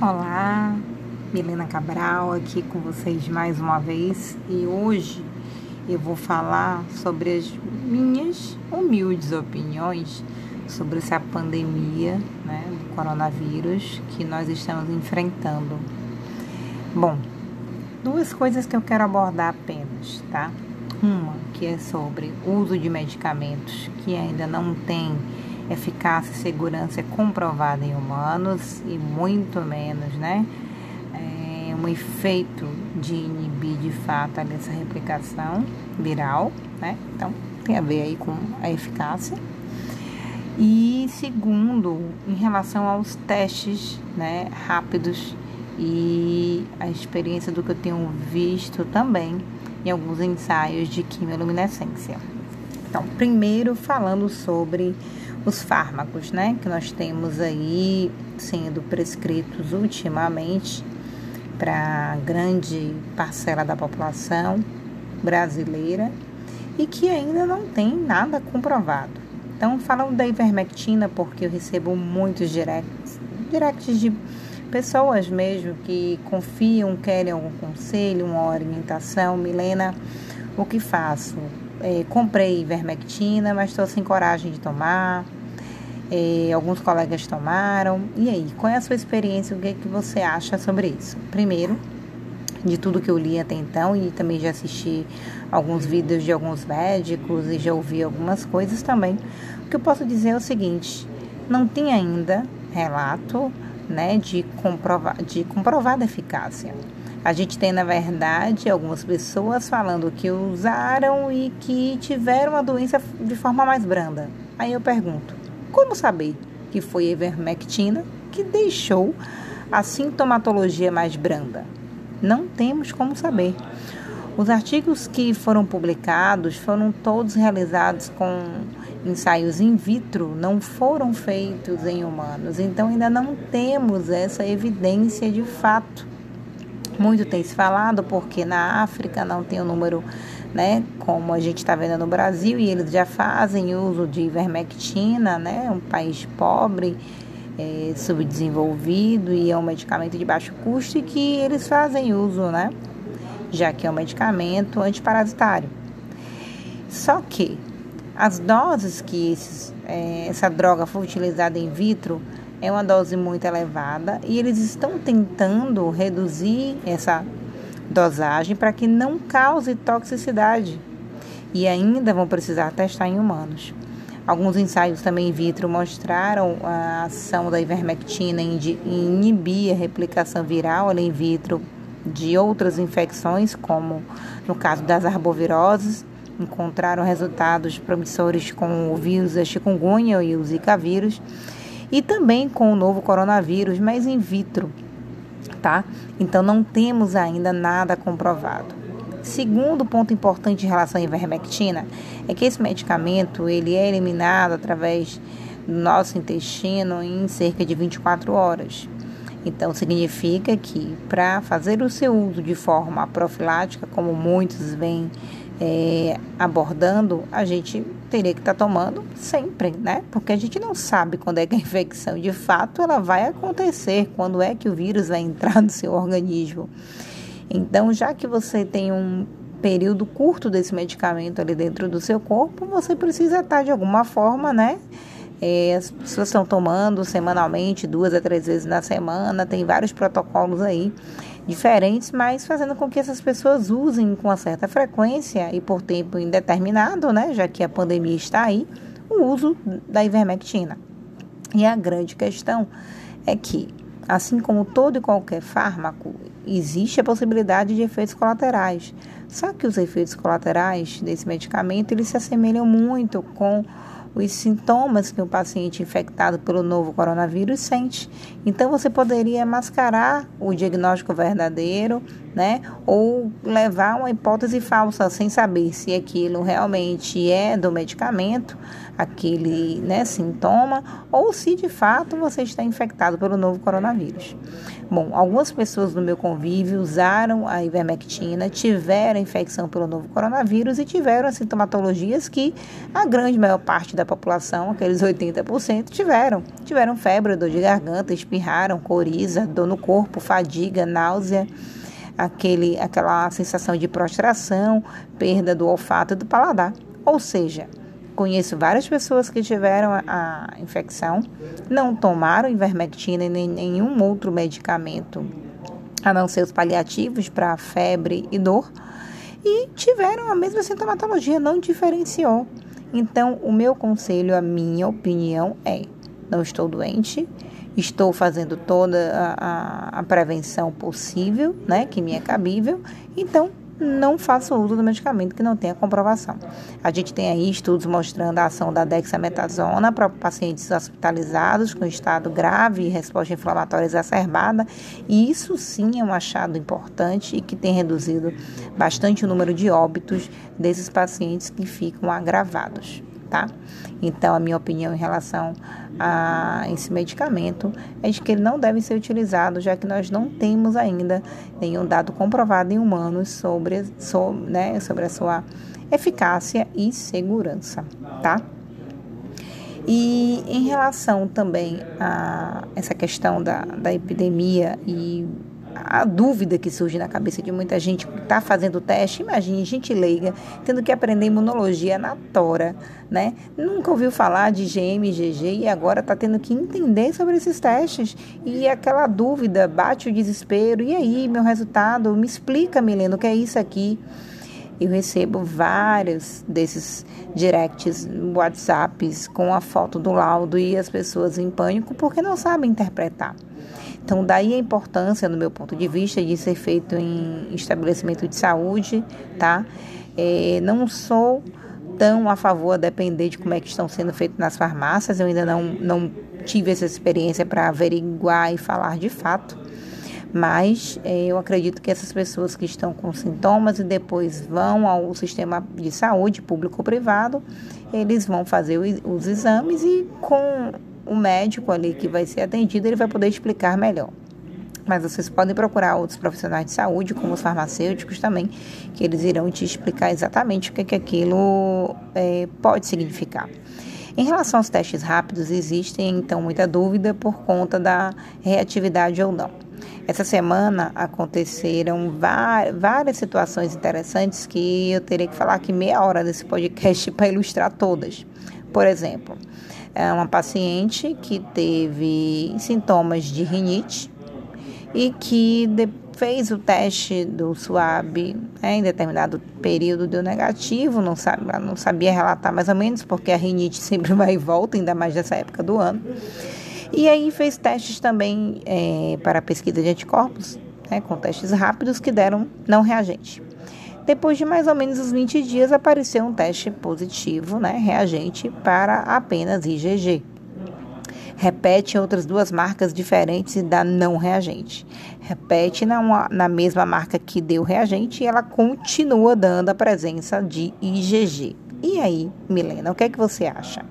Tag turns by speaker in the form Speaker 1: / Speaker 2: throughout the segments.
Speaker 1: Olá, Milena Cabral aqui com vocês mais uma vez e hoje eu vou falar sobre as minhas humildes opiniões sobre essa pandemia né, do coronavírus que nós estamos enfrentando. Bom, duas coisas que eu quero abordar apenas, tá? Uma que é sobre uso de medicamentos que ainda não tem eficácia e segurança comprovada em humanos e muito menos, né? É um efeito de inibir de fato essa replicação viral, né? Então tem a ver aí com a eficácia. E segundo, em relação aos testes, né, rápidos e a experiência do que eu tenho visto também em alguns ensaios de quimioluminescência. Então, primeiro falando sobre os fármacos, né, que nós temos aí sendo prescritos ultimamente para grande parcela da população brasileira e que ainda não tem nada comprovado. Então, falando da ivermectina, porque eu recebo muitos directs, directs de pessoas mesmo que confiam, querem algum conselho, uma orientação. Milena, o que faço? É, comprei ivermectina, mas estou sem coragem de tomar. É, alguns colegas tomaram. E aí, qual é a sua experiência? O que, é que você acha sobre isso? Primeiro, de tudo que eu li até então e também já assisti alguns vídeos de alguns médicos e já ouvi algumas coisas também. O que eu posso dizer é o seguinte: não tem ainda relato né, de, comprova de comprovada eficácia. A gente tem, na verdade, algumas pessoas falando que usaram e que tiveram a doença de forma mais branda. Aí eu pergunto: como saber que foi a ivermectina que deixou a sintomatologia mais branda? Não temos como saber. Os artigos que foram publicados foram todos realizados com ensaios in vitro, não foram feitos em humanos, então ainda não temos essa evidência de fato muito tem se falado porque na África não tem o um número, né, como a gente está vendo no Brasil, e eles já fazem uso de ivermectina, né, um país pobre, é, subdesenvolvido e é um medicamento de baixo custo e que eles fazem uso, né, já que é um medicamento antiparasitário. Só que as doses que esses, é, essa droga foi utilizada in vitro é uma dose muito elevada e eles estão tentando reduzir essa dosagem para que não cause toxicidade. E ainda vão precisar testar em humanos. Alguns ensaios também in vitro mostraram a ação da ivermectina em inibir a replicação viral in vitro de outras infecções, como no caso das arboviroses, encontraram resultados promissores com o vírus da chikungunya e o zika vírus e também com o novo coronavírus, mas in vitro, tá? Então não temos ainda nada comprovado. Segundo ponto importante em relação à ivermectina é que esse medicamento ele é eliminado através do nosso intestino em cerca de 24 horas. Então significa que para fazer o seu uso de forma profilática, como muitos vêm é, abordando, a gente teria que estar tá tomando sempre, né? Porque a gente não sabe quando é que a infecção de fato ela vai acontecer, quando é que o vírus vai entrar no seu organismo. Então, já que você tem um período curto desse medicamento ali dentro do seu corpo, você precisa estar de alguma forma, né? É, as pessoas estão tomando semanalmente, duas a três vezes na semana, tem vários protocolos aí diferentes, mas fazendo com que essas pessoas usem com uma certa frequência e por tempo indeterminado, né, já que a pandemia está aí, o uso da ivermectina. E a grande questão é que, assim como todo e qualquer fármaco, existe a possibilidade de efeitos colaterais. Só que os efeitos colaterais desse medicamento, eles se assemelham muito com os sintomas que o paciente infectado pelo novo coronavírus sente. Então, você poderia mascarar o diagnóstico verdadeiro, né? Ou levar uma hipótese falsa sem saber se aquilo realmente é do medicamento, aquele né, sintoma, ou se de fato você está infectado pelo novo coronavírus. Bom, algumas pessoas do meu convívio usaram a ivermectina, tiveram infecção pelo novo coronavírus e tiveram sintomatologias que a grande maior parte da população, aqueles 80%, tiveram. Tiveram febre, dor de garganta, espirraram, coriza, dor no corpo, fadiga, náusea, aquele, aquela sensação de prostração, perda do olfato e do paladar. Ou seja, Conheço várias pessoas que tiveram a, infecção, não tomaram ivermectina e nem nenhum outro medicamento, a não ser os paliativos para febre e dor, e tiveram a mesma sintomatologia, não diferenciou. Então, o meu conselho, a minha opinião é: não estou doente, estou fazendo toda a, a, a prevenção possível, né, que me é cabível, então não faça uso do medicamento que não tenha comprovação. A gente tem aí estudos mostrando a ação da dexametasona para pacientes hospitalizados com estado grave e resposta inflamatória exacerbada, e isso sim é um achado importante e que tem reduzido bastante o número de óbitos desses pacientes que ficam agravados tá? Então, a minha opinião em relação a esse medicamento é de que ele não deve ser utilizado, já que nós não temos ainda nenhum dado comprovado em humanos sobre, sobre, né, sobre a sua eficácia e segurança, tá? E em relação também a essa questão da, da epidemia e a dúvida que surge na cabeça de muita gente que está fazendo o teste, imagine, gente leiga, tendo que aprender imunologia na tora, né? Nunca ouviu falar de GM, GG e agora está tendo que entender sobre esses testes. E aquela dúvida, bate o desespero, e aí, meu resultado, me explica, Milena, o que é isso aqui? Eu recebo vários desses directs, WhatsApps com a foto do laudo e as pessoas em pânico porque não sabem interpretar. Então, daí a importância, no meu ponto de vista, de ser feito em estabelecimento de saúde, tá? É, não sou tão a favor a depender de como é que estão sendo feitos nas farmácias. Eu ainda não, não tive essa experiência para averiguar e falar de fato. Mas é, eu acredito que essas pessoas que estão com sintomas e depois vão ao sistema de saúde, público ou privado, eles vão fazer os exames e com o médico ali que vai ser atendido, ele vai poder explicar melhor. Mas vocês podem procurar outros profissionais de saúde, como os farmacêuticos também, que eles irão te explicar exatamente o que, que aquilo é, pode significar. Em relação aos testes rápidos, existem então muita dúvida por conta da reatividade ou não. Essa semana aconteceram várias situações interessantes que eu teria que falar aqui meia hora desse podcast para ilustrar todas. Por exemplo, é uma paciente que teve sintomas de rinite e que fez o teste do SWAB né, em determinado período deu negativo, não, sabe, não sabia relatar mais ou menos, porque a rinite sempre vai e volta, ainda mais nessa época do ano. E aí fez testes também é, para pesquisa de anticorpos, né, com testes rápidos que deram não reagente. Depois de mais ou menos uns 20 dias, apareceu um teste positivo, né, reagente, para apenas IgG. Repete outras duas marcas diferentes da não reagente. Repete na, na mesma marca que deu reagente e ela continua dando a presença de IgG. E aí, Milena, o que é que você acha?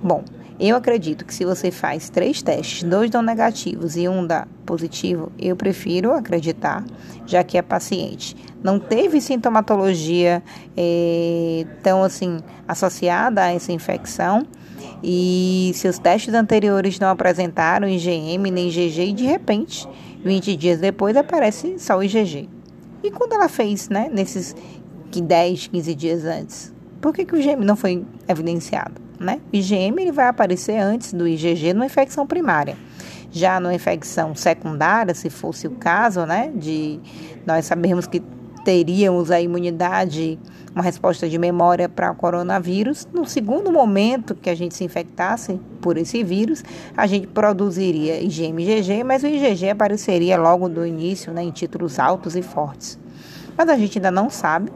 Speaker 1: Bom, eu acredito que se você faz três testes, dois dão negativos e um dá positivo, eu prefiro acreditar, já que a paciente não teve sintomatologia é, tão assim associada a essa infecção e seus testes anteriores não apresentaram IgM nem IgG e de repente, 20 dias depois, aparece só o IgG. E quando ela fez, né, nesses 10, 15 dias antes, por que, que o IgM não foi evidenciado? Né? O IgM ele vai aparecer antes do IgG numa infecção primária. Já numa infecção secundária, se fosse o caso, né, de nós sabemos que teríamos a imunidade, uma resposta de memória para o coronavírus, no segundo momento que a gente se infectasse por esse vírus, a gente produziria IgM e IgG, mas o IgG apareceria logo do início, né, em títulos altos e fortes. Mas a gente ainda não sabe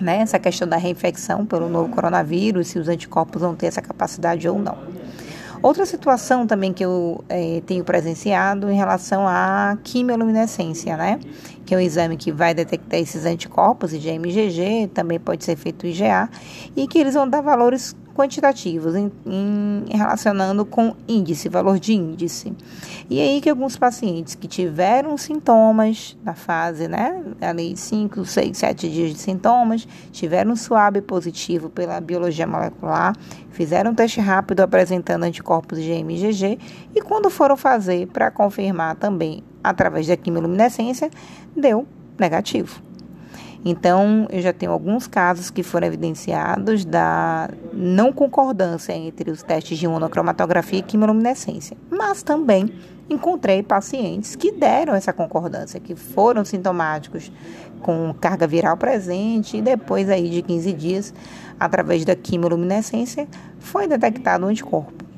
Speaker 1: né, essa questão da reinfecção pelo novo coronavírus, se os anticorpos vão ter essa capacidade ou não. Outra situação também que eu é, tenho presenciado em relação à quimioluminescência, né? Que é um exame que vai detectar esses anticorpos, IgM-IgG, também pode ser feito IgA, e que eles vão dar valores quantitativos em, em, relacionando com índice, valor de índice. E aí que alguns pacientes que tiveram sintomas na fase, né, ali 5, 6, 7 dias de sintomas, tiveram suave positivo pela biologia molecular, fizeram um teste rápido apresentando anticorpos IgM e IgG e quando foram fazer para confirmar também através da quimiluminescência, deu negativo. Então, eu já tenho alguns casos que foram evidenciados da não concordância entre os testes de monocromatografia e quimiluminescência, mas também encontrei pacientes que deram essa concordância, que foram sintomáticos com carga viral presente e depois aí de 15 dias, através da quimiluminescência, foi detectado o anticorpo.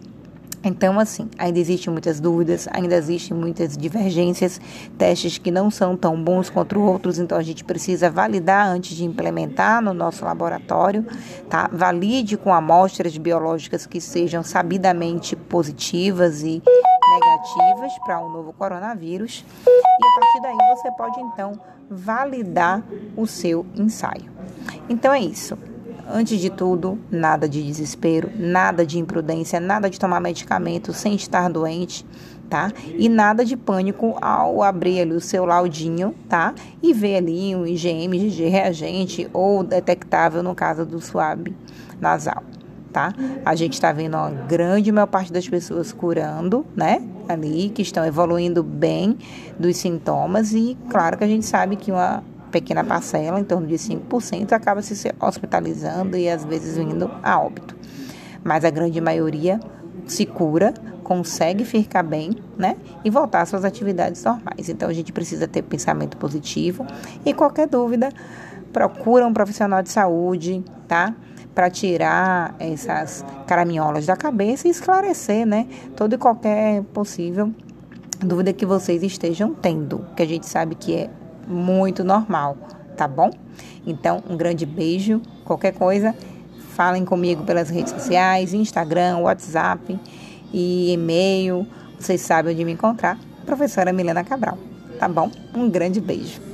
Speaker 1: Então, assim, ainda existem muitas dúvidas, ainda existem muitas divergências, testes que não são tão bons quanto outros, então a gente precisa validar antes de implementar no nosso laboratório, tá? Valide com amostras biológicas que sejam sabidamente positivas e negativas para o um novo coronavírus. E a partir daí você pode então validar o seu ensaio. Então é isso. Antes de tudo, nada de desespero, nada de imprudência, nada de tomar medicamento sem estar doente, tá? E nada de pânico ao abrir ali o seu laudinho, tá? E ver ali um IgM, IgG reagente ou detectável no caso do suave nasal, tá? A gente está vendo uma grande maior parte das pessoas curando, né? Ali, que estão evoluindo bem dos sintomas e claro que a gente sabe que uma pequena parcela, em torno de 5%, acaba se hospitalizando e às vezes vindo a óbito. Mas a grande maioria se cura, consegue ficar bem, né? E voltar às suas atividades normais. Então a gente precisa ter pensamento positivo e qualquer dúvida, procura um profissional de saúde, tá? Para tirar essas caraminholas da cabeça e esclarecer, né? Todo e qualquer possível dúvida que vocês estejam tendo, que a gente sabe que é muito normal, tá bom? Então, um grande beijo. Qualquer coisa, falem comigo pelas redes sociais, Instagram, WhatsApp e e-mail. Vocês sabem onde me encontrar. Professora Milena Cabral, tá bom? Um grande beijo.